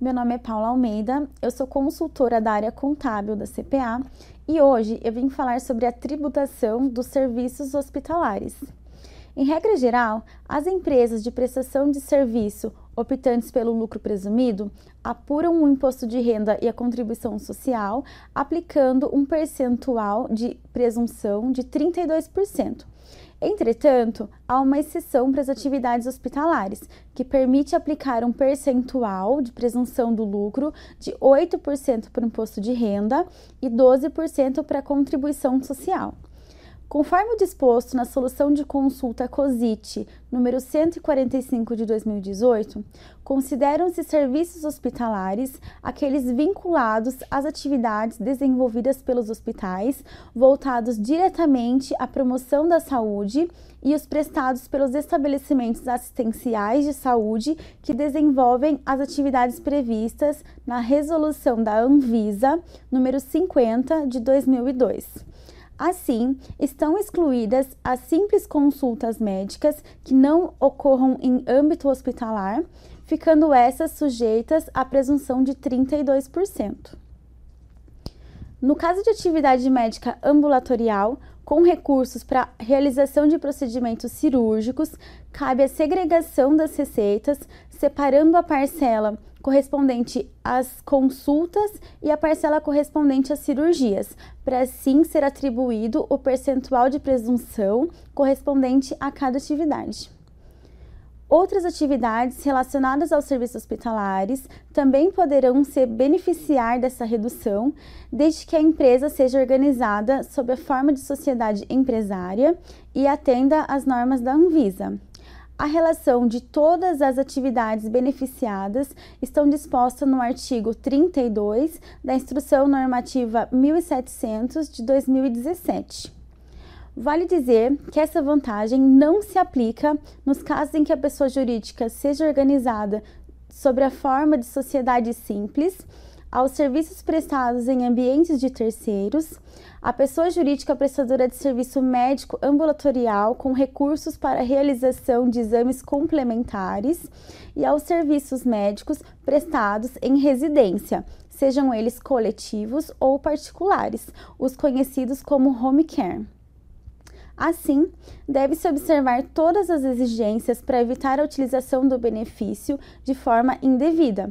Meu nome é Paula Almeida, eu sou consultora da área contábil da CPA e hoje eu vim falar sobre a tributação dos serviços hospitalares. Em regra geral, as empresas de prestação de serviço optantes pelo lucro presumido apuram o imposto de renda e a contribuição social aplicando um percentual de presunção de 32%. Entretanto, há uma exceção para as atividades hospitalares, que permite aplicar um percentual de presunção do lucro de 8% para o imposto de renda e 12% para a contribuição social. Conforme disposto na solução de consulta COSIT número 145 de 2018, consideram-se serviços hospitalares aqueles vinculados às atividades desenvolvidas pelos hospitais, voltados diretamente à promoção da saúde e os prestados pelos estabelecimentos assistenciais de saúde que desenvolvem as atividades previstas na resolução da Anvisa número 50 de 2002. Assim, estão excluídas as simples consultas médicas que não ocorram em âmbito hospitalar, ficando essas sujeitas à presunção de 32%. No caso de atividade médica ambulatorial, com recursos para realização de procedimentos cirúrgicos, cabe a segregação das receitas, separando a parcela correspondente às consultas e a parcela correspondente às cirurgias, para assim ser atribuído o percentual de presunção correspondente a cada atividade. Outras atividades relacionadas aos serviços hospitalares também poderão se beneficiar dessa redução, desde que a empresa seja organizada sob a forma de sociedade empresária e atenda às normas da Anvisa. A relação de todas as atividades beneficiadas estão dispostas no artigo 32 da Instrução Normativa 1700 de 2017. Vale dizer que essa vantagem não se aplica nos casos em que a pessoa jurídica seja organizada sobre a forma de sociedade simples aos serviços prestados em ambientes de terceiros, a pessoa jurídica prestadora de serviço médico ambulatorial com recursos para realização de exames complementares e aos serviços médicos prestados em residência, sejam eles coletivos ou particulares, os conhecidos como home care. Assim, deve-se observar todas as exigências para evitar a utilização do benefício de forma indevida.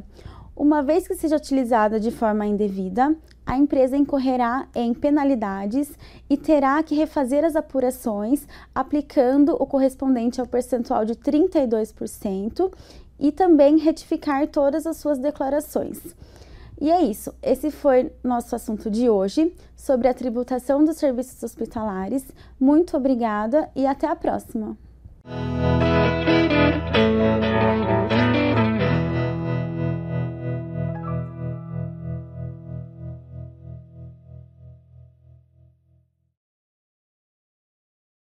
Uma vez que seja utilizada de forma indevida, a empresa incorrerá em penalidades e terá que refazer as apurações aplicando o correspondente ao percentual de 32% e também retificar todas as suas declarações. E é isso, esse foi nosso assunto de hoje sobre a tributação dos serviços hospitalares. Muito obrigada e até a próxima!